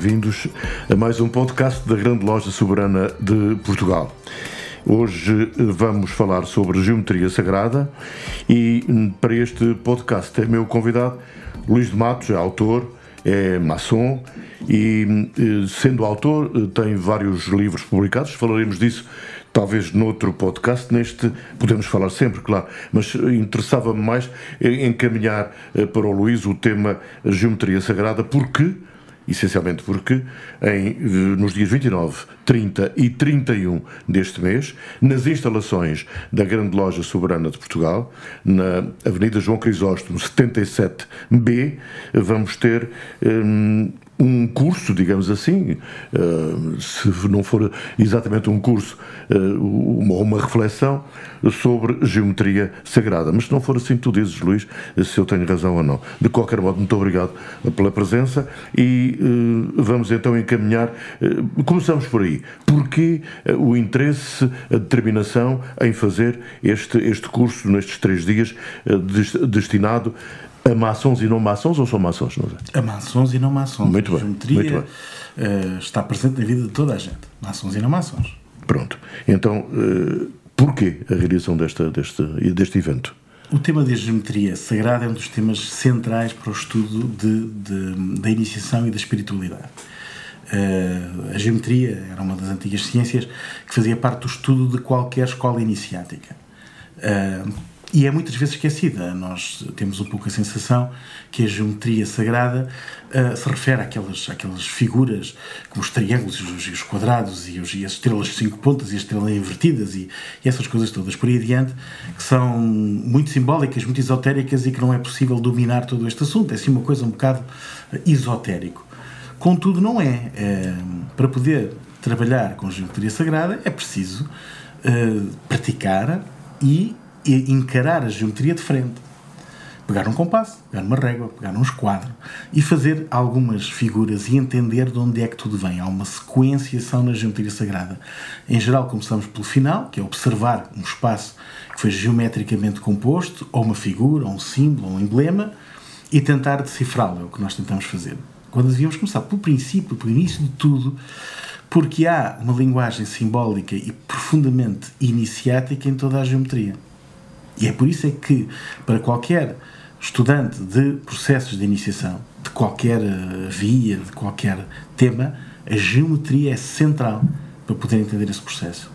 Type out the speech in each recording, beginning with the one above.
Bem-vindos a mais um podcast da Grande Loja Soberana de Portugal. Hoje vamos falar sobre geometria sagrada e hum, para este podcast é meu convidado Luís de Matos, é autor, é maçom e hum, sendo autor tem vários livros publicados, falaremos disso talvez noutro podcast, neste podemos falar sempre, claro, mas interessava-me mais encaminhar eh, para o Luís o tema geometria sagrada, porque essencialmente porque em, nos dias 29, 30 e 31 deste mês, nas instalações da Grande Loja Soberana de Portugal, na Avenida João Crisóstomo 77B, vamos ter um, um curso, digamos assim, uh, se não for exatamente um curso, uh, uma, reflexão sobre geometria sagrada. Mas se não for assim, tu dizes, Luís, se eu tenho razão ou não. De qualquer modo, muito obrigado pela presença e uh, vamos então encaminhar. começamos por aí. Porquê o interesse, a determinação em fazer este, este curso nestes três dias destinado a maçons e não maçons ou são maçons? Não sei? A maçons e não maçons. Muito bem. A geometria muito bem. Uh, está presente na vida de toda a gente. Maçons e não maçons. Pronto. Então, uh, porquê a realização desta, deste, deste evento? O tema da geometria sagrada é um dos temas centrais para o estudo de, de da iniciação e da espiritualidade. Uh, a geometria era uma das antigas ciências que fazia parte do estudo de qualquer escola iniciática. Uh, e é muitas vezes esquecida. Nós temos um pouco a sensação que a geometria sagrada uh, se refere àquelas, àquelas figuras, como os triângulos os, os quadrados e, os, e, as estrelas de cinco pontas e as estrelas invertidas e, e, essas coisas todas por aí adiante, que são muito simbólicas, muito esotéricas e que não é possível dominar todo este assunto. É assim uma coisa um bocado esotérico. Contudo, não é. é para poder trabalhar com geometria sagrada é preciso uh, praticar e e encarar a geometria de frente. Pegar um compasso, pegar uma régua, pegar um esquadro e fazer algumas figuras e entender de onde é que tudo vem. Há uma sequenciação na geometria sagrada. Em geral, começamos pelo final, que é observar um espaço que foi geometricamente composto, ou uma figura, ou um símbolo, ou um emblema, e tentar decifrá-lo. É o que nós tentamos fazer. Quando devíamos começar pelo princípio, pelo início de tudo, porque há uma linguagem simbólica e profundamente iniciática em toda a geometria. E é por isso é que, para qualquer estudante de processos de iniciação, de qualquer eh, via, de qualquer tema, a geometria é central para poder entender esse processo.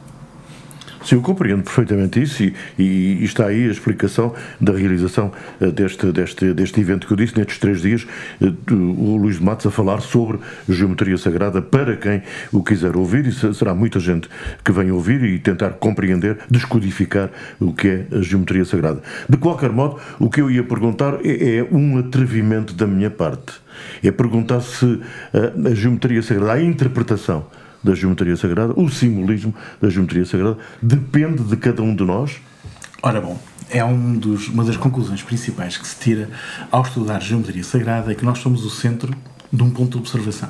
Sim, eu compreendo perfeitamente isso e, e, está aí a explicação da realização eh, deste, deste, deste evento que eu disse, nestes três dias, eh, o Luís de Matos a falar sobre geometria sagrada para quem o quiser ouvir e será muita gente que vem ouvir e tentar compreender, descodificar o que é a geometria sagrada. De qualquer modo, o que eu ia perguntar é, é um atrevimento da minha parte. É perguntar se a, eh, a geometria sagrada, a interpretação da geometria sagrada, o simbolismo da geometria sagrada, depende de cada um de nós? Ora bom, é um dos, uma das conclusões principais que se tira ao estudar geometria sagrada é que nós somos o centro de um ponto de observação.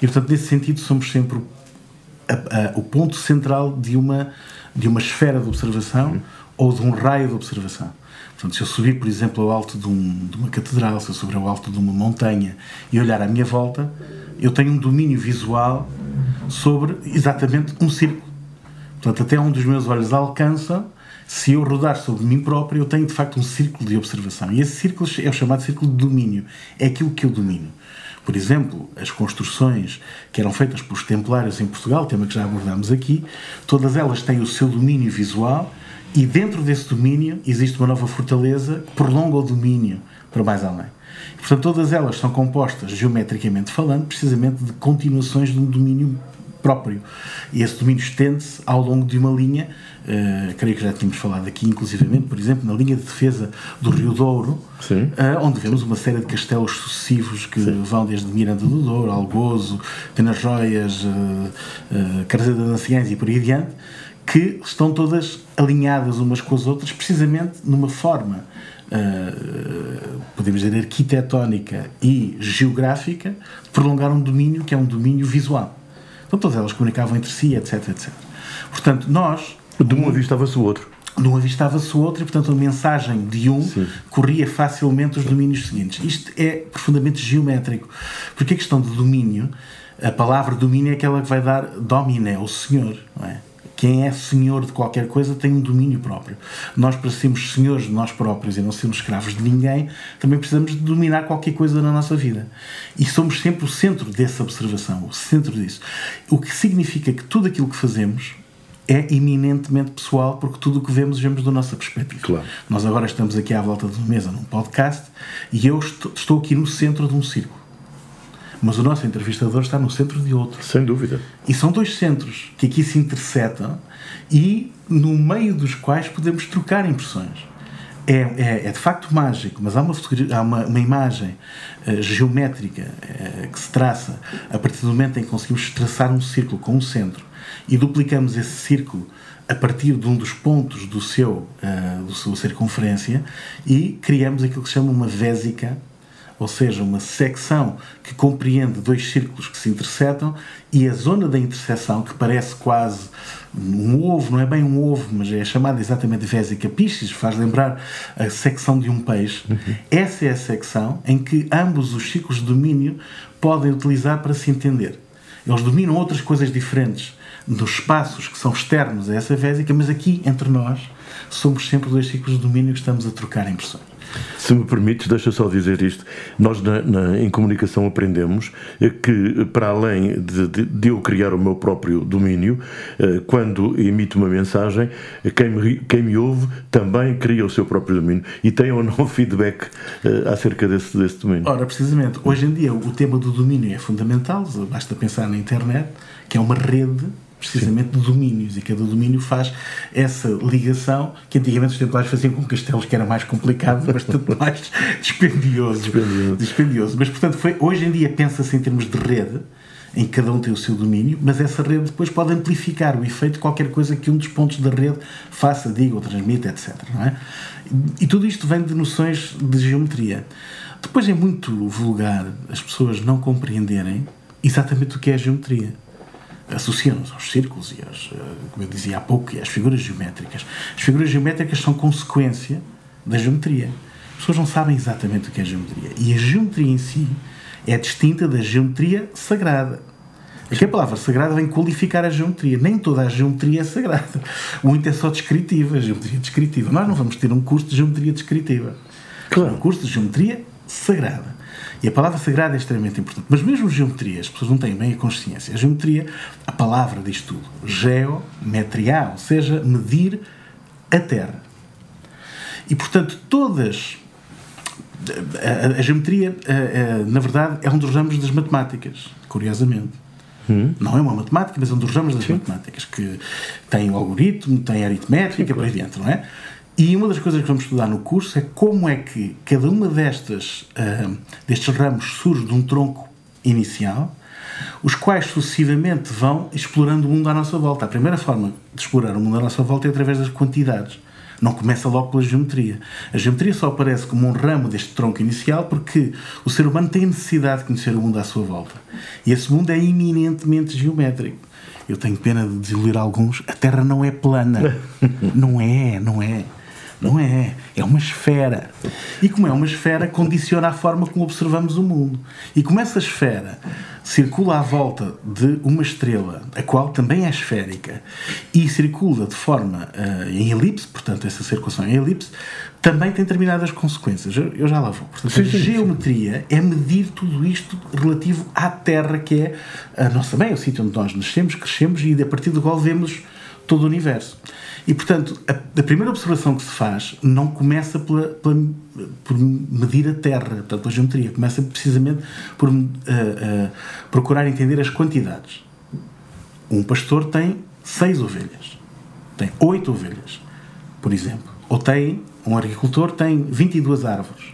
E, portanto, nesse sentido, somos sempre a, a, o ponto central de uma, de uma esfera de observação ou de um raio de observação. Portanto, se eu subir, por exemplo, ao alto de, um, de uma catedral, se eu subir ao alto de uma montanha e olhar à minha volta, eu tenho um domínio visual sobre exatamente um círculo. Portanto, até um dos meus olhos alcança, se eu rodar sobre mim próprio, eu tenho de facto um círculo de observação. E esse círculo é o chamado círculo de domínio. É aquilo que eu domino. Por exemplo, as construções que eram feitas pelos templários em Portugal, tema que já abordámos aqui, todas elas têm o seu domínio visual e dentro desse domínio existe uma nova fortaleza que prolonga o domínio para mais além. Portanto, todas elas são compostas, geometricamente falando, precisamente de continuações de um domínio próprio. E esse domínio estende-se ao longo de uma linha, uh, creio que já tínhamos falado aqui, inclusivamente, por exemplo, na linha de defesa do Rio Douro, uh, onde vemos uma série de castelos sucessivos que Sim. vão desde Miranda do Douro, Algozo, Penas Joias, uh, uh, Carzeda das Anciães e por aí adiante, que estão todas alinhadas umas com as outras, precisamente numa forma Uh, podemos dizer, arquitetónica e geográfica, de prolongar um domínio que é um domínio visual. Então todas elas comunicavam entre si, etc, etc. Portanto, nós... De um avistava-se o outro. De um avistava-se o outro e, portanto, a mensagem de um Sim. corria facilmente os domínios seguintes. Isto é profundamente geométrico, porque a questão de domínio, a palavra domínio é aquela que vai dar domine, o senhor, não é? Quem é senhor de qualquer coisa tem um domínio próprio. Nós, para sermos senhores de nós próprios e não sermos escravos de ninguém, também precisamos de dominar qualquer coisa na nossa vida. E somos sempre o centro dessa observação, o centro disso. O que significa que tudo aquilo que fazemos é eminentemente pessoal, porque tudo o que vemos, vemos da nossa perspectiva. Claro. Nós agora estamos aqui à volta de uma mesa num podcast e eu estou aqui no centro de um círculo mas o nosso entrevistador está no centro de outro. Sem dúvida. E são dois centros que aqui se interceptam e no meio dos quais podemos trocar impressões. É, é, é de facto mágico, mas há uma, há uma, uma imagem uh, geométrica uh, que se traça a partir do momento em que conseguimos traçar um círculo com um centro e duplicamos esse círculo a partir de um dos pontos do seu, uh, do seu circunferência e criamos aquilo que se chama uma vésica ou seja, uma secção que compreende dois círculos que se interceptam e a zona da interseção, que parece quase um ovo, não é bem um ovo, mas é chamada exatamente vésica piscis, faz lembrar a secção de um peixe. Uhum. Essa é a secção em que ambos os ciclos de domínio podem utilizar para se entender. Eles dominam outras coisas diferentes dos espaços que são externos a essa vésica, mas aqui, entre nós, somos sempre dois ciclos de domínio que estamos a trocar impressões. Se me permites, deixa só dizer isto. Nós, na, na, em comunicação, aprendemos que, para além de, de, de, eu criar o meu próprio domínio, eh, quando emito uma mensagem, quem me, quem me ouve também cria o seu próprio domínio e tem ou não feedback eh, acerca desse, desse domínio. Ora, precisamente, hoje em dia o tema do domínio é fundamental, basta pensar na internet, que é uma rede precisamente de domínios, e cada domínio faz essa ligação que antigamente os templários faziam com castelos, que era mais complicado, bastante mais dispendioso, dispendioso. dispendioso. Mas, portanto, foi, hoje em dia pensa-se em termos de rede, em que cada um tem o seu domínio, mas essa rede depois pode amplificar o efeito de qualquer coisa que um dos pontos da rede faça, diga ou transmita, etc. É? E tudo isto vem de noções de geometria. Depois é muito vulgar as pessoas não compreenderem exatamente o que é a geometria associam-nos aos círculos e às, eh, como eu dizia há pouco, e às figuras geométricas. As figuras geométricas são consequência da geometria. As pessoas não sabem exatamente o que é geometria. E a geometria em si é distinta da geometria sagrada. Aqui a palavra sagrada vem qualificar a geometria. Nem toda a geometria é sagrada. Muito é só descritiva, geometria descritiva. Nós não vamos ter um curso de geometria descritiva. Claro. Um curso de geometria sagrada. E a palavra sagrada é extremamente importante. Mas mesmo geometria, as pessoas não têm bem a consciência. A geometria, a palavra diz tudo. Geometria, ou seja, medir a Terra. E, portanto, todas. A, a geometria, a, a, na verdade, é um dos ramos das matemáticas, curiosamente. Hum. Não é uma matemática, mas é um dos ramos das Sim. matemáticas, que tem o algoritmo, tem a aritmética, Sim, por aí dentro, não é? E uma das coisas que vamos estudar no curso é como é que cada uma destas, uh, destes ramos surge de um tronco inicial, os quais sucessivamente vão explorando o mundo à nossa volta. A primeira forma de explorar o mundo à nossa volta é através das quantidades. Não começa logo pela geometria. A geometria só aparece como um ramo deste tronco inicial porque o ser humano tem necessidade de conhecer o mundo à sua volta. E esse mundo é eminentemente geométrico. Eu tenho pena de desiludir alguns. A Terra não é plana. não é, não é. Não é. É uma esfera. E como é uma esfera, condiciona a forma como observamos o mundo. E como essa esfera circula à volta de uma estrela, a qual também é esférica, e circula de forma uh, em elipse, portanto, essa circulação em elipse, também tem determinadas consequências. Eu, eu já lá vou. Portanto, sim, sim, a geometria é medir tudo isto relativo à Terra, que é a nossa mãe, o sítio onde nós nascemos, crescemos e a partir do qual vemos todo o universo. E, portanto, a, a, primeira observação que se faz não começa pela, pela, por medir a Terra, portanto, pela geometria, começa precisamente por uh, uh, procurar entender as quantidades. Um pastor tem seis ovelhas, tem oito ovelhas, por exemplo. Ou tem, um agricultor tem 22 árvores.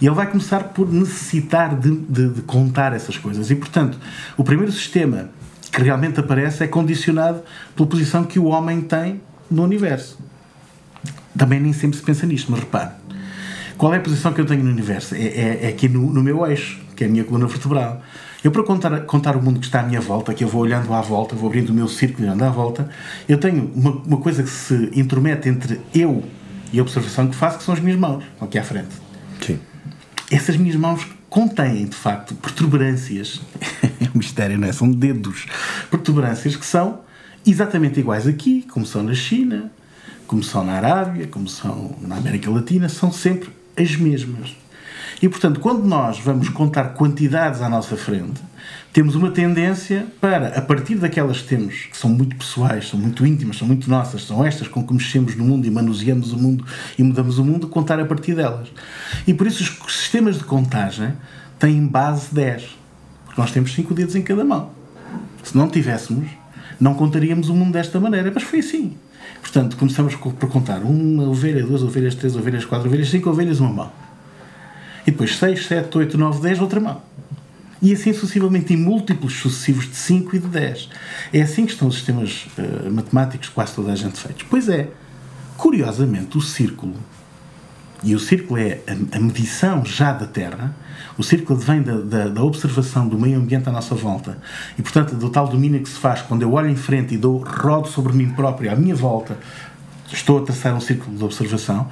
E ele vai começar por necessitar de, de, de contar essas coisas. E, portanto, o primeiro sistema que realmente aparece é condicionado pela posição que o homem tem no universo. Também nem sempre se pensa nisto, mas repare. Qual é a posição que eu tenho no universo? É, é, é aqui no, no, meu eixo, que é a minha coluna vertebral. Eu, para contar, contar o mundo que está à minha volta, que eu vou olhando à volta, vou abrindo o meu círculo e olhando à volta, eu tenho uma, uma coisa que se intromete entre eu e a observação que faço, que são as minhas mãos, aqui à frente. Sim. Essas minhas mãos contêm, de facto, protuberâncias. é um mistério, não é? São dedos. Protuberâncias que são exatamente iguais aqui, como são na China, como são na Arábia, como são na América Latina, são sempre as mesmas. E, portanto, quando nós vamos contar quantidades à nossa frente, temos uma tendência para, a partir daquelas que temos, que são muito pessoais, são muito íntimas, são muito nossas, são estas com que mexemos no mundo e manuseamos o mundo e mudamos o mundo, contar a partir delas. E por isso os sistemas de contagem têm base 10, porque nós temos 5 dedos em cada mão. Se não tivéssemos, não contaríamos o mundo desta maneira, mas foi assim. Portanto, começamos por contar uma ovelha, duas ovelhas, três ovelhas, quatro ovelhas, cinco ovelhas, uma mão. E depois seis, sete, oito, nove, dez, outra mão e assim sucessivamente em múltiplos sucessivos de 5 e de 10. É assim que estão os sistemas uh, matemáticos quase toda a gente feitos. Pois é, curiosamente, o círculo, e o círculo é a, a medição já da Terra, o círculo vem da, da, da, observação do meio ambiente à nossa volta e, portanto, do tal domínio que se faz quando eu olho em frente e dou rodo sobre mim próprio à minha volta, estou a traçar um círculo de observação.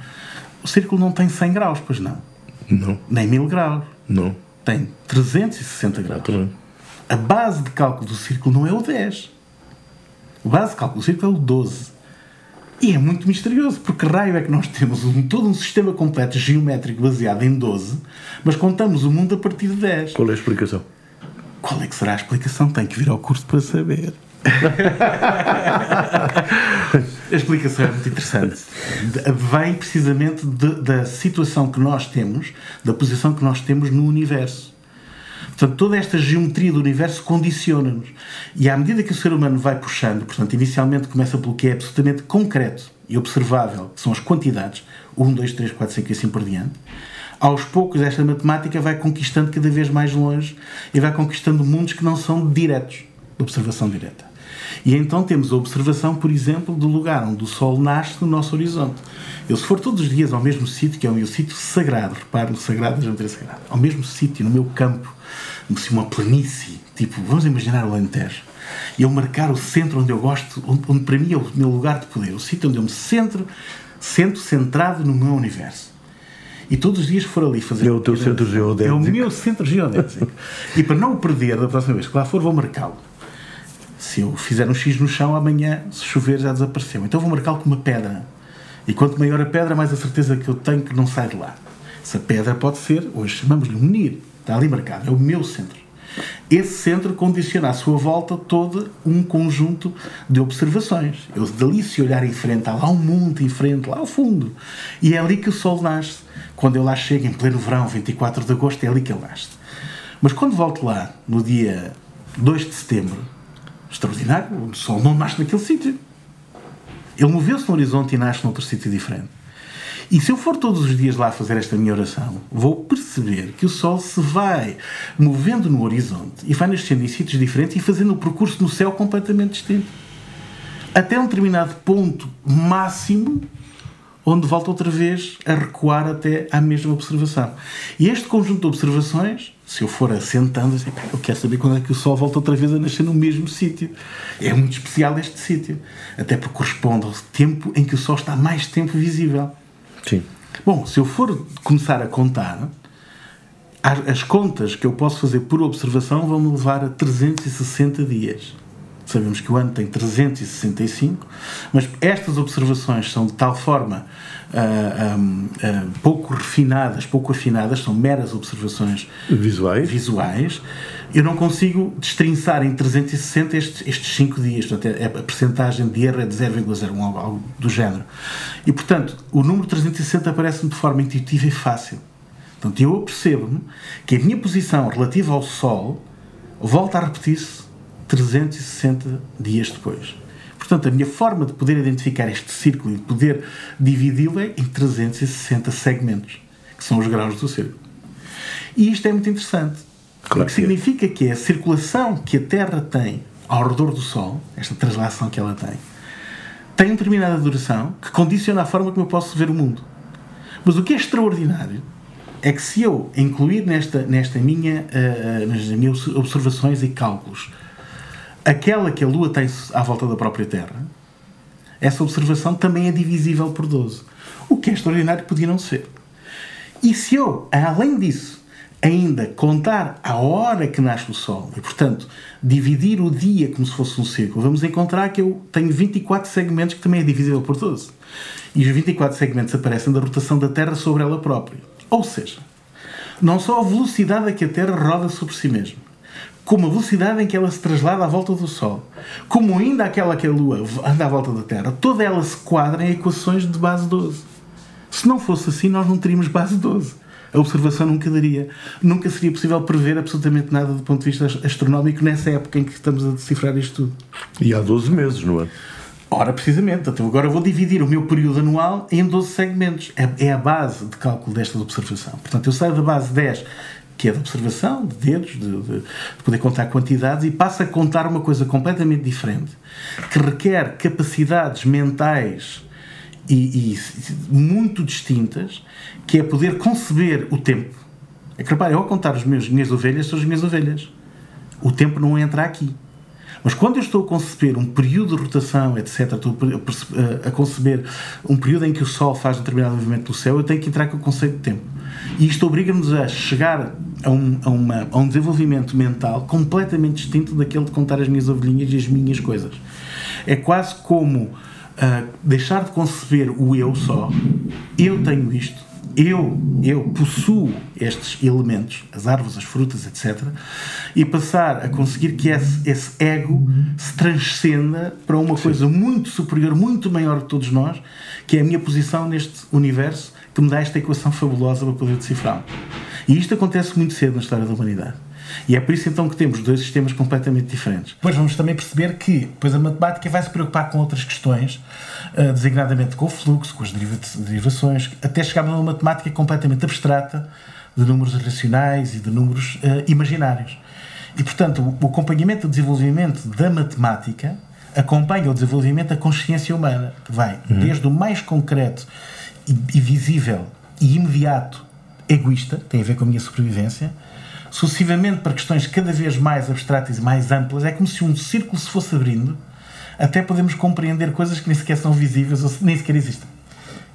O círculo não tem 100 graus, pois não? Não. Nem 1000 graus. Não tem 360 graus. A base de cálculo do círculo não é o 10. A base de cálculo do círculo é o 12. E é muito misterioso, porque raio é que nós temos um, todo um sistema completo geométrico baseado em 12, mas contamos o mundo a partir de 10. Qual é a explicação? Qual é que será a explicação? Tem que vir ao curso para saber. a explicação é muito interessante. Vem precisamente de, da situação que nós temos, da posição que nós temos no universo. Portanto, toda esta geometria do universo condiciona-nos. E à medida que o ser humano vai puxando, portanto, inicialmente começa pelo que é absolutamente concreto e observável, que são as quantidades, 1, 2, 3, 4, 5 e assim por diante, aos poucos esta matemática vai conquistando cada vez mais longe e vai conquistando mundos que não são diretos, de observação direta. E então temos a observação, por exemplo, do lugar onde o Sol nasce no nosso horizonte. Eu, se for todos os dias ao mesmo sítio, que é o meu sítio sagrado, repare no sagrado geometria sagrada, ao mesmo sítio, no meu campo, se uma planície, tipo, vamos imaginar o Alentejo, e eu marcar o centro onde eu gosto, onde, onde para mim é o meu lugar de poder, o sítio onde eu me centro, centro centrado no meu universo. E todos os dias for ali fazer. É o teu centro geodésico. É o meu centro geodésico. e para não o perder da próxima vez que lá for, vou marcá-lo se eu fizer um X no chão, amanhã, se chover, já desapareceu. Então vou marcá-lo com uma pedra. E quanto maior a pedra, mais a certeza que eu tenho que não sai de lá. Essa pedra pode ser, hoje chamamos-lhe um NIR, está ali marcado, é o meu centro. Esse centro condiciona à sua volta todo um conjunto de observações. Eu dali, se olhar em frente, há lá um mundo em frente, lá ao fundo. E é ali que o sol nasce. Quando eu lá chego, em pleno verão, 24 de agosto, é ali que ele nasce. Mas quando volto lá, no dia 2 de setembro, extraordinário. O Sol não nasce naquele sítio. Ele moveu-se no horizonte e nasce noutro sítio diferente. E se eu for todos os dias lá fazer esta minha oração, vou perceber que o Sol se vai movendo no horizonte e vai nascendo em sítios diferentes e fazendo um percurso no céu completamente distinto. Até um determinado ponto máximo onde volta outra vez a recuar até à mesma observação. E este conjunto de observações, se eu for assentando, eu quero saber quando é que o Sol volta outra vez a nascer no mesmo sítio. É muito especial este sítio, até porque corresponde ao tempo em que o Sol está mais tempo visível. Sim. Bom, se eu for começar a contar, as contas que eu posso fazer por observação vão me levar a 360 dias. Sabemos que o ano tem 365, mas estas observações são de tal forma uh, um, uh, pouco refinadas, pouco afinadas, são meras observações visuais. visuais. Eu não consigo destrinçar em 360 estes, estes 5 dias, portanto, é, a percentagem de erro é de 0,01, algo, algo do género. E, portanto, o número 360 aparece-me de forma intuitiva e fácil. Portanto, eu percebo-me que a minha posição relativa ao Sol volta a repetir-se 360 dias depois. Portanto, a minha forma de poder identificar este círculo e de poder dividi-lo é em 360 segmentos, que são os graus do círculo. E isto é muito interessante. Claro que significa que é a circulação que a Terra tem ao redor do Sol, esta translação que ela tem, tem uma determinada duração que condiciona a forma como eu posso ver o mundo. Mas o que é extraordinário é que se eu incluir nesta, nesta minha, uh, nas minhas observações e cálculos aquela que a Lua tem à volta da própria Terra, essa observação também é divisível por 12. O que é extraordinário podia não ser. E se eu, além disso, ainda contar a hora que nasce o Sol e, portanto, dividir o dia como se fosse um círculo, vamos encontrar que eu tenho 24 segmentos que também é divisível por 12. E os 24 segmentos aparecem da rotação da Terra sobre ela própria. Ou seja, não só a velocidade a que a Terra roda sobre si mesma, como a velocidade em que ela se traslada à volta do Sol, como ainda aquela que a Lua anda à volta da Terra, toda ela se quadra em equações de base 12. Se não fosse assim, nós não teríamos base 12. A observação nunca daria. Nunca seria possível prever absolutamente nada do ponto de vista astronómico nessa época em que estamos a decifrar isto tudo. E há 12 meses, não é? Ora, precisamente. Então, agora vou dividir o meu período anual em 12 segmentos. É, é a base de cálculo desta observação. Portanto, eu saio da base 10, que é de observação, de dedos, de, de, de poder contar quantidades, e passo a contar uma coisa completamente diferente, que requer capacidades mentais e, e muito distintas, que é poder conceber o tempo. É que, repare, eu ao contar as minhas, minhas ovelhas, são as minhas ovelhas. O tempo não entra aqui. Mas quando eu estou a conceber um período de rotação, etc., estou a conceber um período em que o Sol faz um determinado movimento do céu, eu tenho que entrar com o conceito de tempo. E isto obriga-nos a chegar a um, a, uma, a um desenvolvimento mental completamente distinto daquele de contar as minhas ovelhinhas e as minhas coisas. É quase como uh, deixar de conceber o eu só. Eu tenho isto, eu, eu possuo estes elementos, as árvores, as frutas, etc., e passar a conseguir que esse, esse ego se transcenda para uma Sim. coisa muito superior, muito maior que todos nós, que é a minha posição neste universo, que me dá esta equação fabulosa para poder decifrar. E isto acontece muito cedo na história da humanidade. E é por isso então que temos dois sistemas completamente diferentes. Depois vamos também perceber que depois a matemática vai se preocupar com outras questões, uh, designadamente com o fluxo, com as derivações, até chegarmos a uma matemática completamente abstrata de números racionais e de números uh, imaginários. E portanto, o acompanhamento do desenvolvimento da matemática acompanha o desenvolvimento da consciência humana, que vai uhum. desde o mais concreto e, visível e imediato egoísta, tem a ver com a minha sobrevivência, sucessivamente para questões cada vez mais abstratas e mais amplas, é como se um círculo se fosse abrindo, até podemos compreender coisas que nem sequer são visíveis ou nem sequer existem.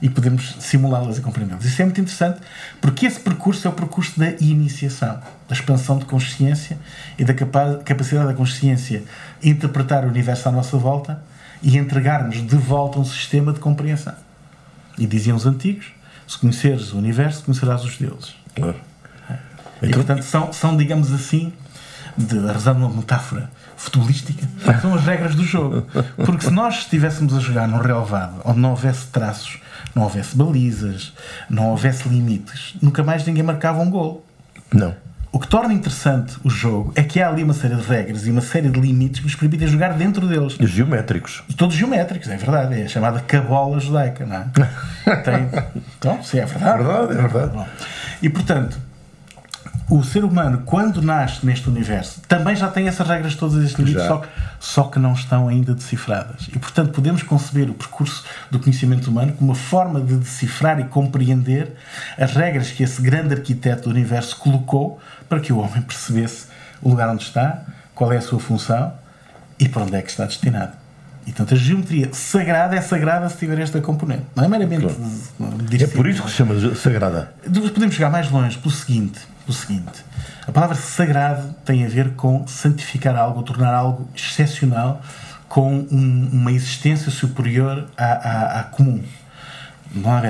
E podemos simulá-las e compreendê-las. Isso é muito interessante, porque esse percurso é o percurso da iniciação, da expansão de consciência e da capacidade da consciência interpretar o universo à nossa volta e entregar-nos de volta um sistema de compreensão. E diziam os antigos: se conheceres o universo, conhecerás os deuses. Claro. E, então, portanto, são, são, digamos assim, de, rezando uma metáfora futebolística, são as regras do jogo. Porque se nós estivéssemos a jogar num relevado onde não houvesse traços, não houvesse balizas, não houvesse limites, nunca mais ninguém marcava um gol. Não. O que torna interessante o jogo é que há ali uma série de regras e uma série de limites que nos permitem jogar dentro deles. E geométricos. Todos geométricos, é verdade. É a chamada cabola judaica, não é? Tem... Então, sim, é verdade. É verdade, é verdade. E portanto, o ser humano, quando nasce neste universo, também já tem essas regras todas, limites, só, só que não estão ainda decifradas. E, portanto, podemos conceber o percurso do conhecimento humano como uma forma de decifrar e compreender as regras que esse grande arquiteto do universo colocou para que o homem percebesse o lugar onde está, qual é a sua função e para onde é que está destinado. E, portanto, a geometria sagrada é sagrada se tiver esta componente. Não é meramente. Claro. É por isso que se chama sagrada. Podemos chegar mais longe pelo seguinte do seguinte: a palavra sagrado tem a ver com santificar algo, tornar algo excepcional com um, uma existência superior à, à, à comum. Não a, a,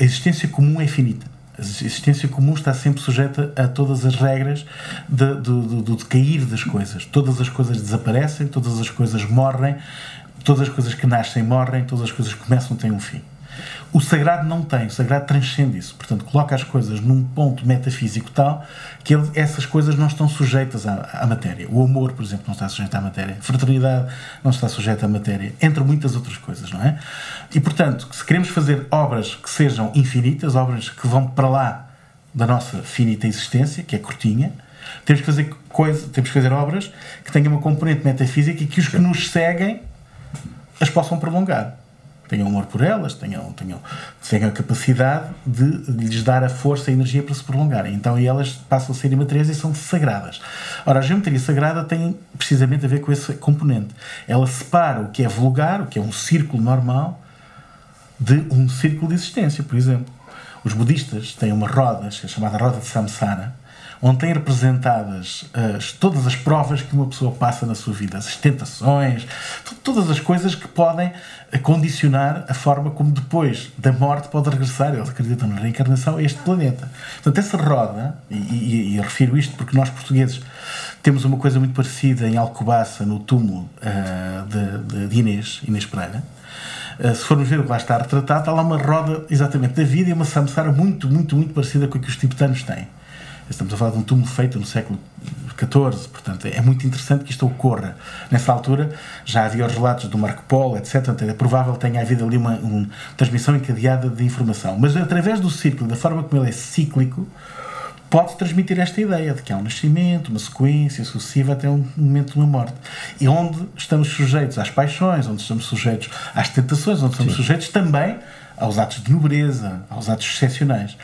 a, existência comum é finita. A existência comum está sempre sujeita a todas as regras do, do decair das coisas. Todas as coisas desaparecem, todas as coisas morrem, todas as coisas que nascem morrem, todas as coisas que começam têm um fim. O sagrado não tem, o sagrado transcende isso. Portanto, coloca as coisas num ponto metafísico tal que ele, essas coisas não estão sujeitas à, à, matéria. O amor, por exemplo, não está sujeito à matéria. A fraternidade não está sujeita à matéria. Entre muitas outras coisas, não é? E, portanto, se queremos fazer obras que sejam infinitas, obras que vão para lá da nossa finita existência, que é curtinha, temos que fazer, coisa, temos que fazer obras que tenham uma componente metafísica e que os que nos seguem as possam prolongar tenham amor por elas, tenham, tenham, tenham a capacidade de, lhes dar a força e a energia para se prolongarem. Então elas passam a ser imateriais e são sagradas. Ora, a geometria sagrada tem precisamente a ver com esse componente. Ela separa o que é vulgar, o que é um círculo normal, de um círculo de existência, por exemplo. Os budistas têm uma roda, é chamada roda de Samsara, onde têm representadas as, todas as provas que uma pessoa passa na sua vida, as tentações, todas as coisas que podem condicionar a forma como depois da morte pode regressar, eles acreditam na reencarnação, a este planeta. Portanto, essa roda, e, e, e refiro isto porque nós portugueses temos uma coisa muito parecida em Alcobaça, no túmulo uh, de, de, Inês, Inês Pereira, se formos ver o que lá está retratado, está lá uma roda exatamente da vida e uma samsara muito, muito, muito parecida com a que os tibetanos têm. Estamos a falar de um túmulo feito no século XIV, portanto é muito interessante que isto ocorra. Nessa altura já havia os relatos do Marco Polo, etc. É provável que tenha havido ali uma, uma transmissão encadeada de informação. Mas através do círculo, da forma como ele é cíclico, pode transmitir esta ideia de que há um nascimento, uma sequência sucessiva até um momento de uma morte. E onde estamos sujeitos às paixões, onde estamos sujeitos às tentações, onde estamos Sim. sujeitos também aos atos de nobreza, aos atos excepcionais.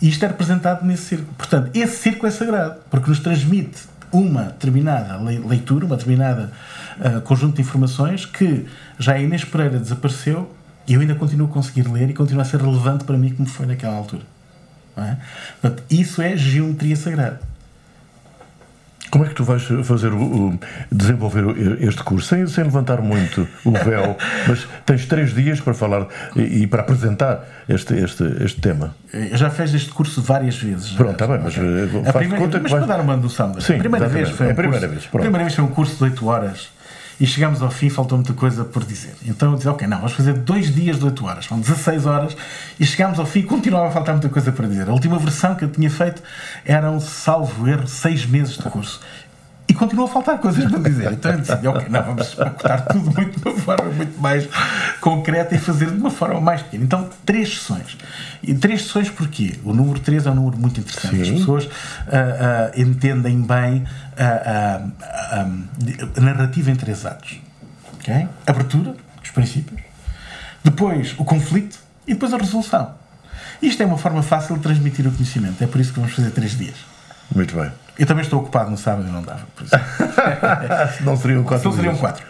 E isto é representado nesse círculo. Portanto, esse círculo é sagrado, porque nos transmite uma determinada leitura, uma determinada uh, conjunto de informações que já a Inês Pereira desapareceu e eu ainda continuo a conseguir ler e continua a ser relevante para mim como foi naquela altura. É? Portanto, isso é geometria sagrada. Como é que tu vais fazer o, o, desenvolver este curso sem, sem levantar muito o véu, mas tens três dias para falar e, e para apresentar este, este, este tema? Eu já fiz este curso várias vezes. Pronto, está bem, mas okay. Eh, faz primeira, conta que mas vais... para dar uma noção, Sim, a primeira vez foi um a primeira curso, vez, a primeira vez foi um curso de 8 horas e chegamos ao fim, faltou muita coisa por dizer. Então eu disse, ok, não, vamos fazer dois dias de 8 horas, são 16 horas, e chegámos ao fim e continuava a faltar muita coisa para dizer. A última versão que eu tinha feito eram, salvo erro, 6 meses de curso. E continua a faltar coisas para dizer. Então eu decidi, ok, não, vamos pacotar tudo muito de uma forma muito mais concreta e fazer de uma forma mais pequena. Então, três sessões. E três sessões porquê? O número 3 é um número muito interessante. Sim. As pessoas uh, uh, entendem bem a, a, a, narrativa em três atos. Okay? Abertura, os princípios. Depois, o conflito. E depois a resolução. Isto é uma forma fácil de transmitir o conhecimento. É por isso que vamos fazer três dias. Muito bem. Eu também estou ocupado no sábado e não dava. não seriam quatro. Não seriam quatro.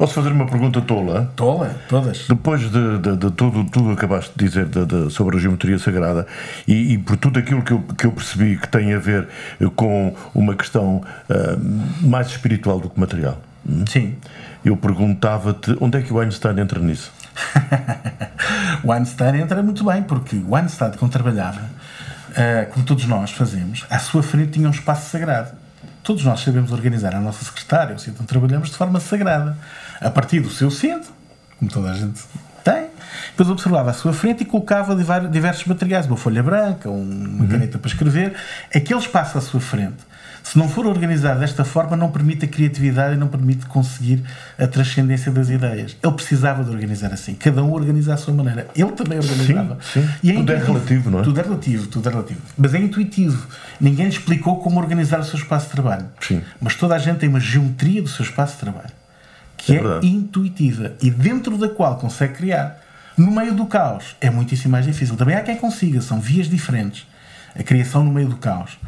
Posso fazer uma pergunta tola? Tola, todas. Depois de, de, de tudo, tudo acabaste de dizer de, de, sobre a geometria sagrada e, e, por tudo aquilo que eu, que eu percebi que tem a ver com uma questão uh, mais espiritual do que material. Hum? Sim. Eu perguntava-te onde é que o Einstein entra nisso? o Einstein entra muito bem, porque o Einstein, quando trabalhava, uh, como todos nós fazemos, à sua frente tinha um espaço sagrado. Todos nós sabemos organizar a nossa secretária, ou seja, então trabalhamos de forma sagrada a partir do seu centro, como toda a gente depois observava à sua frente e colocava diversos materiais, uma folha branca, uma uhum. caneta para escrever, aquele espaço à sua frente se não for organizado desta forma, não permite a criatividade e não permite conseguir a transcendência das ideias. Ele precisava de organizar assim. Cada um organiza à sua maneira. Ele também organizava. Sim, sim. É tudo é relativo, não é? Tudo é relativo, tudo é relativo. Mas é intuitivo. Ninguém lhe explicou como organizar o seu espaço de trabalho. Sim. Mas toda a gente tem uma geometria do seu espaço de trabalho que é, é intuitiva e dentro da qual consegue criar. No meio do caos é muitíssimo mais difícil. Também há quem consiga, são vias diferentes. A criação no meio do caos.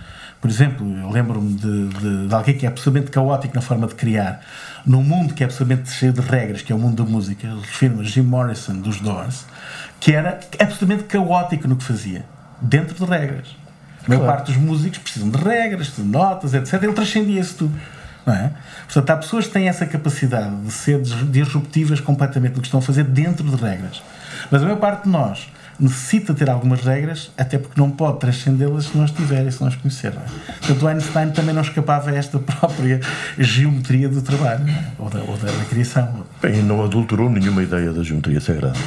Por exemplo, eu lembro-me de, de, de, alguém que é absolutamente caótico na forma de criar, num mundo que é absolutamente cheio de regras, que é o mundo da música. Refiro-me a Jim Morrison, dos Doors, que era absolutamente caótico no que fazia, dentro de regras. A maior parte dos músicos precisam de regras, de notas, etc. Ele transcendia isso tudo. Não é? Portanto, há pessoas que têm essa capacidade de ser disruptivas completamente no que estão a fazer dentro de regras. Mas a maior parte de nós necessita ter algumas regras, até porque não pode transcendê-las se não estiver e se não as conhecer. Não é? Portanto, Einstein também não escapava a esta própria geometria do trabalho é? ou, da, ou da criação. Bem, não adulterou nenhuma ideia da geometria sagrada.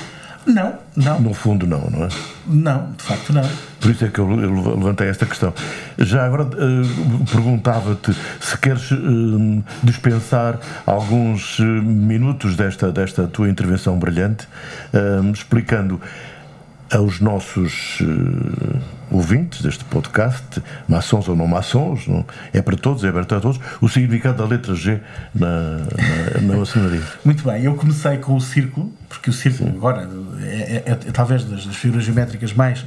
Não, não. No fundo, não, não é? Não, de facto, não. Por isso é que eu, levantei esta questão. Já agora uh, perguntava-te se queres uh, dispensar alguns uh, minutos desta, desta tua intervenção brilhante, explicando aos nossos uh, ouvintes deste podcast, maçons ou não maçons, não, é para todos, é aberto a todos, o significado da letra G na, na, na maçonaria. Muito bem, eu comecei com o círculo, porque o círculo Sim. agora é, é, é, talvez das, das, figuras geométricas mais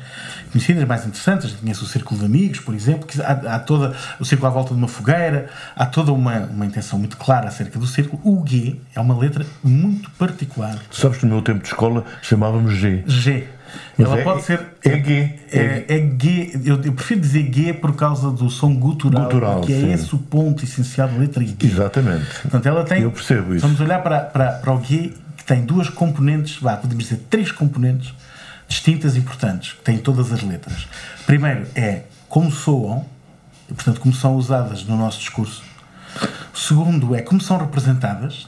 conhecidas, mais interessantes. Conheço o círculo de amigos, por exemplo, que há, há, toda o círculo à volta de uma fogueira, há toda uma, uma intenção muito clara acerca do círculo. O G é uma letra muito particular. Sabes que no meu tempo de escola chamávamos G. G. Ela é, pode ser. É G. É, é G. Eu, eu, prefiro dizer G por causa do som gutural, gutural que é sim. esse o ponto essencial da letra G. Exatamente. Portanto, ela tem. Eu percebo isso. Vamos olhar para, para, para o G, que tem duas componentes, vá, podemos dizer três componentes distintas e importantes, que têm todas as letras. Primeiro é como soam, e, portanto, como são usadas no nosso discurso. Segundo é como são representadas.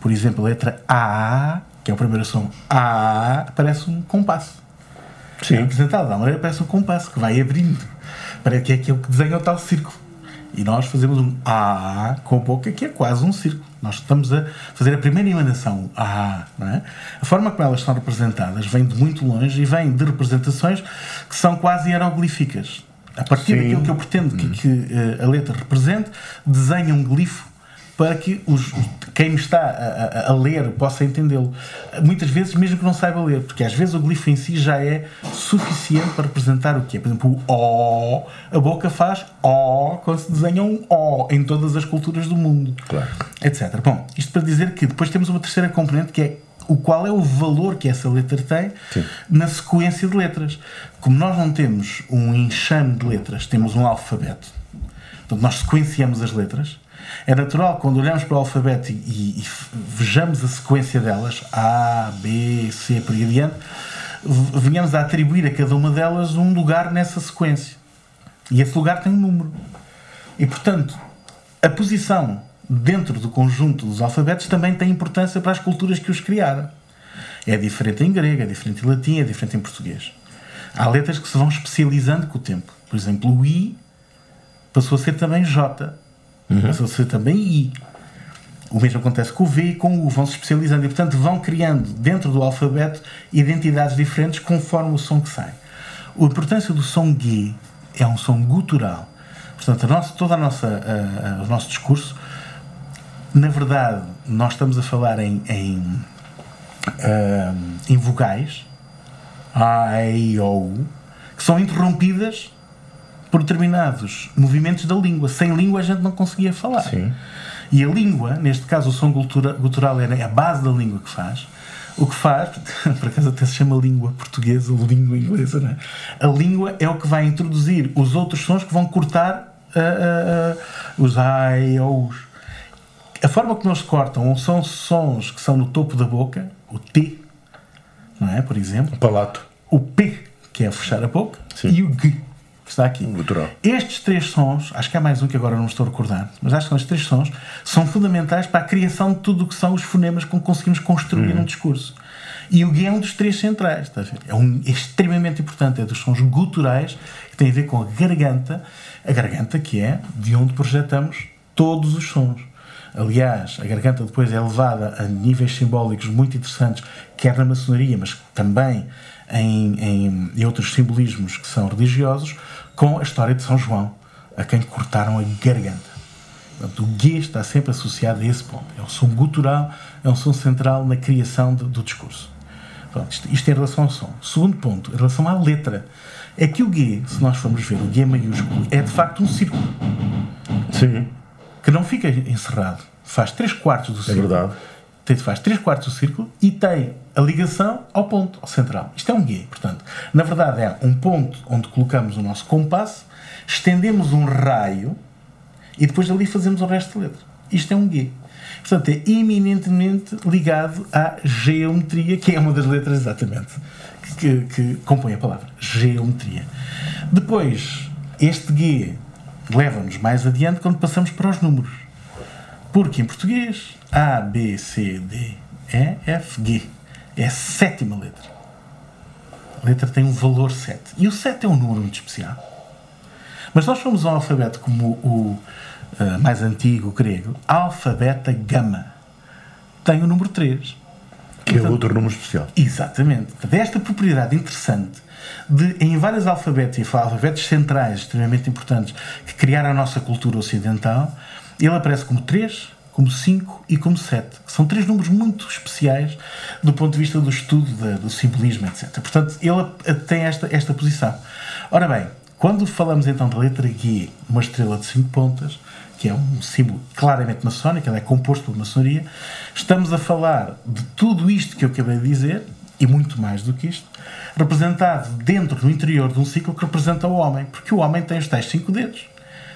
Por exemplo, a letra A que é o primeiro som A, parece um compasso. Sim. É representado da maneira parece um compasso que vai abrindo. Parece que é aquele que desenha o tal círculo. E nós fazemos um A com a boca que é quase um círculo. Nós estamos a fazer a primeira emanação, A. Não é? A forma como elas são representadas vem de muito longe e vem de representações que são quase hieroglíficas. A partir Sim. daquilo que eu pretendo que, que uh, a letra represente, desenha um glifo para que os, quem me está a, a, a ler possa entendê-lo. Muitas vezes, mesmo que não saiba ler, porque às vezes o glifo em si já é suficiente para representar o que é. Por exemplo, o O, a boca faz O quando se desenha um O em todas as culturas do mundo, claro. etc. Bom, isto para dizer que depois temos uma terceira componente que é o qual é o valor que essa letra tem Sim. na sequência de letras. Como nós não temos um enxame de letras, temos um alfabeto. Então nós sequenciamos as letras é natural, quando olhamos para o alfabeto e, e, e vejamos a sequência delas, A, B, C, por aí adiante, venhamos a atribuir a cada uma delas um lugar nessa sequência. E esse lugar tem um número. E, portanto, a posição dentro do conjunto dos alfabetos também tem importância para as culturas que os criaram. É diferente em grego, é diferente em latim, é diferente em português. Há letras que se vão especializando com o tempo. Por exemplo, o I passou a ser também J uhum. passou a ser também I. O mesmo acontece com o V e com o U, vão se especializando e, portanto, vão criando dentro do alfabeto identidades diferentes conforme o som que sai. A importância do som G é um som gutural. Portanto, a nossa, toda a nossa, uh, uh, o nosso discurso, na verdade, nós estamos a falar em, em, uh, em vogais, A, E, I, O, U, que são interrompidas por determinados movimentos da língua. Sem língua a gente não conseguia falar. Sim. E a língua, neste caso o som gutural é a base da língua que faz, o que faz, por acaso até se chama língua portuguesa ou língua inglesa, não é? A língua é o que vai introduzir os outros sons que vão cortar uh, uh, uh, os ai ou os. A forma que nos cortam são sons que são no topo da boca, o T, não é? Por exemplo. O palato. O P, que é fechar a boca, Sim. e o G, está aqui. Gutural. Estes três sons, acho que há mais um que agora não estou a recordar, mas acho que estes três sons são fundamentais para a criação de tudo o que são os fonemas com que conseguimos construir uhum. um discurso. E o G é um dos três centrais, está a ver? É, um, é extremamente importante, é dos sons guturais que tem a ver com a garganta, a garganta que é de onde projetamos todos os sons. Aliás, a garganta depois é levada a níveis simbólicos muito interessantes, quer na maçonaria, mas também em, em, em outros simbolismos que são religiosos, com a história de São João, a quem cortaram a garganta. Portanto, o G está sempre associado a esse ponto. É um som gutural, é um som central na criação de, do discurso. Pronto, isto, isto em relação ao som. Segundo ponto, em relação à letra, é que o G, se nós formos ver, o G maiúsculo, é de facto um círculo. Sim. Que não fica encerrado. Faz 3 quartos do é círculo. É verdade. Faz 3 quartos do círculo e tem a ligação ao ponto, ao central. Isto é um G, portanto. Na verdade, é um ponto onde colocamos o nosso compasso, estendemos um raio e depois ali fazemos o resto da letra. Isto é um G. Portanto, é eminentemente ligado à geometria, que é uma das letras exatamente que, que compõe a palavra. Geometria. Depois, este G leva-nos mais adiante quando passamos para os números. Porque em português, A, B, C, D, E, F, G. É a sétima letra. A letra tem um valor 7. E o 7 é um número muito especial. Mas nós somos um alfabeto como o uh, mais antigo grego, alfabeta gama. Tem o número 3. Que é outro número especial. Exatamente. Desta propriedade interessante de, em vários alfabetos, e alfabetos centrais extremamente importantes, que criaram a nossa cultura ocidental, ele aparece como 3, como 5 e como 7, que são três números muito especiais do ponto de vista do estudo da, do simbolismo, etc. Portanto, ele tem esta, esta posição. Ora bem, quando falamos então da letra G, uma estrela de 5 pontas, que é um símbolo claramente maçónico, ele é composto por maçonaria, estamos a falar de tudo isto que eu acabei de dizer, e muito mais do que isto, representado dentro, no interior de um ciclo que representa o homem, porque o homem tem os tais cinco dedos,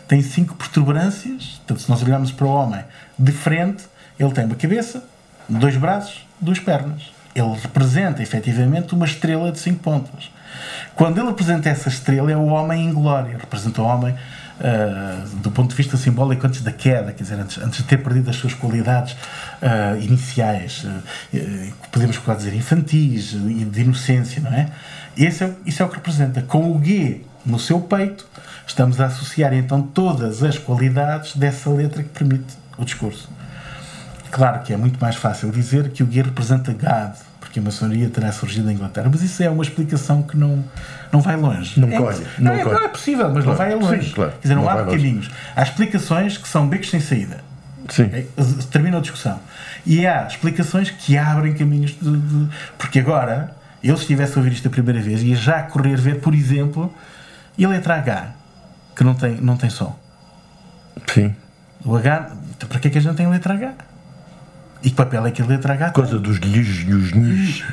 tem cinco protuberâncias, portanto, se nós olharmos para o homem de frente, ele tem uma cabeça, dois braços, duas pernas. Ele representa efetivamente uma estrela de cinco pontas. Quando ele representa essa estrela, é o homem em glória, representa o homem uh, do ponto de vista simbólico antes da queda, quer dizer, antes, antes de ter perdido as suas qualidades uh, iniciais, uh, podemos quase dizer infantis, de inocência, não é? Esse é? Isso é o que representa. Com o G no seu peito, estamos a associar então todas as qualidades dessa letra que permite o discurso. Claro que é muito mais fácil dizer que o G representa God, porque a maçonaria terá surgido na Inglaterra. Mas isso é uma explicação que não, não vai longe. Não é, colhe. Não, é, não, é, possível, mas claro. não vai longe. Sim, claro. Quer dizer, não, não há caminhos. Há explicações que são becos sem saída. Sim. Okay? Termina a discussão. E há explicações que abrem caminhos de, de, Porque agora, eu se estivesse a ouvir isto a primeira vez, ia já correr ver, por exemplo, e a letra H, que não tem, não tem som. Sim. O H, então para que é que a gente tem letra H? E que papel é que a letra H Por causa dos lhes e os nis.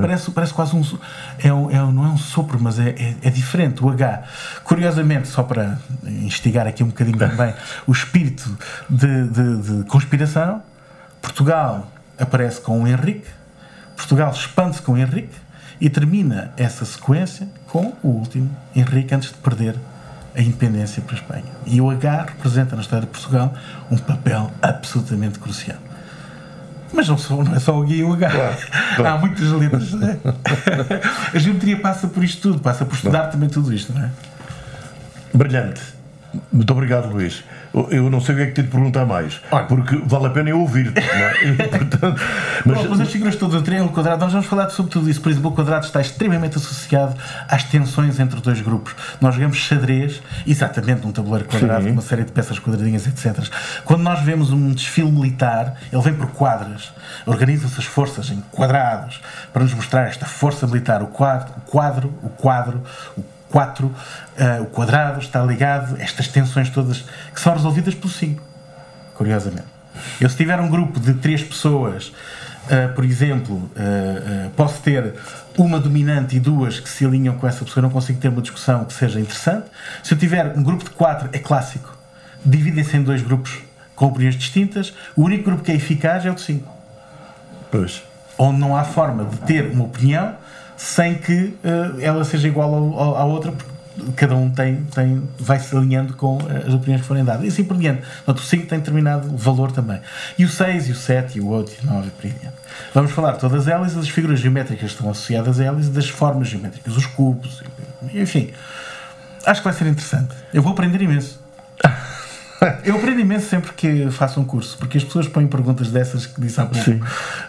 Parece, parece quase um. É um, é um, não é um sopro, mas é, é, é, diferente. O H. Curiosamente, só para instigar aqui um bocadinho também o espírito de, de, de conspiração, Portugal aparece com o Henrique, Portugal expande-se com o Henrique e termina essa sequência com o último Henrique antes de perder a independência para a Espanha. E o H representa na história de Portugal um papel absolutamente crucial. Mas não, sou, não é só o G e o H. Claro, claro. Há muitas letras. Né? a geometria passa por isto tudo, passa por estudar também tudo isto, não é? Brilhante. Muito obrigado, Luís. Eu não sei o que é que tenho de perguntar mais, Olha. porque vale a pena eu ouvir-te. É? Portanto, mas, Bom, mas as figuras todas, o triângulo quadrado, nós vamos falar sobre tudo isso. Por exemplo, o quadrado está extremamente associado às tensões entre dois grupos. Nós jogamos xadrez, exatamente num tabuleiro quadrado, com uma série de peças quadradinhas, etc. Quando nós vemos um desfile militar, ele vem por quadras, organizam-se as forças em quadrados para nos mostrar esta força militar. O quadro, o quadro, o quadro, o 4, uh, eh, o quadrado está ligado, estas tensões todas que são resolvidas pelo 5, curiosamente. Eu, se tiver um grupo de 3 pessoas, uh, por exemplo, uh, posso ter uma dominante e duas que se alinham com essa pessoa, não consigo ter uma discussão que seja interessante. Se eu tiver um grupo de 4, é clássico, dividem-se em dois grupos com opiniões distintas, o único grupo que é eficaz é o de 5. Pois. Onde não há forma de ter uma opinião sem que uh, ela seja igual à outra, porque cada um tem, tem, vai se alinhando com eh, as opiniões que forem dadas. E assim por diante. Portanto, o 5 tem determinado valor também. E o 6, e o 7, e o 8, e o 9, e por aí diante. Vamos falar todas elas, das figuras geométricas que estão associadas a elas, das formas geométricas, os cubos, enfim. Acho que vai ser interessante. Eu vou aprender imenso. Eu aprendo imenso sempre que faço um curso, porque as pessoas põem perguntas dessas que disse há pouco, Sim.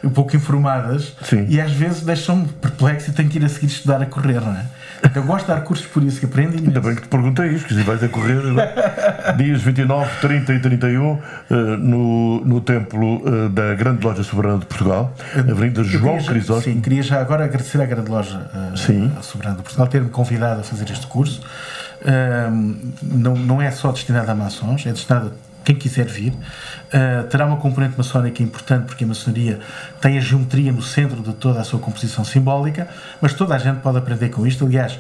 um pouco informadas, Sim. e às vezes deixam-me perplexo e tenho que ir a seguir estudar a correr, não é? Eu gosto de dar cursos por isso, que aprendo imenso. Ainda bem que te perguntei isto, que vais a correr dias 29, 30 e 31 eh, no, no templo eh, da Grande Loja Soberana de Portugal, Avenida João Crisóstomo. Sim, queria já agora agradecer à Grande Loja uh, Sim. Soberana de Portugal ter-me convidado a fazer este curso não, não é só destinado a maçons, é destinado quem quiser vir. Uh, terá uma componente maçónica importante porque a maçonaria tem a geometria no centro de toda a sua composição simbólica, mas toda a gente pode aprender com isto. Aliás,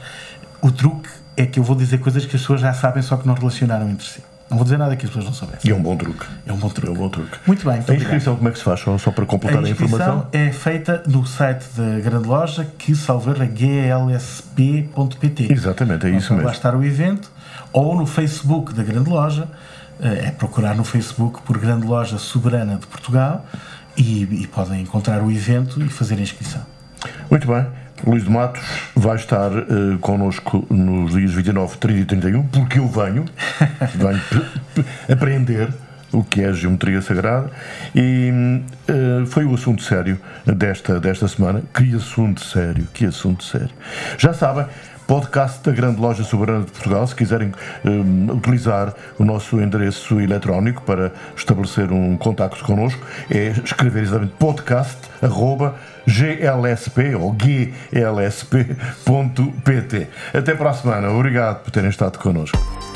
o truque é que eu vou dizer coisas que as pessoas já sabem, só que não relacionaram entre si. Não vou dizer nada que as pessoas não soubessem. E é um bom truque. É um bom truque. É um bom truque. Muito bem. Muito a inscrição, obrigado. como é que se faz? Só, só para completar a, a informação? é feita no site da Grande Loja, que salver é glsp.pt. Exatamente, é então, isso mesmo. Lá estar o evento, ou no Facebook da Grande Loja, eh, é procurar no Facebook por Grande Loja Soberana de Portugal e, e podem encontrar o evento e fazer a inscrição. Muito bem. Luís de Matos vai estar uh, connosco nos dias 29, 30 e 31, porque eu venho, venho aprender o que é geometria sagrada e uh, foi o assunto sério desta, desta semana. Que assunto sério, que assunto sério. Já sabem, podcast da Grande Loja Soberana de Portugal. Se quiserem um, utilizar o nosso endereço eletrónico para estabelecer um contacto connosco, é escrever exatamente podcast arroba glsp ou glsp.pt. Até para a semana. Obrigado por terem estado connosco.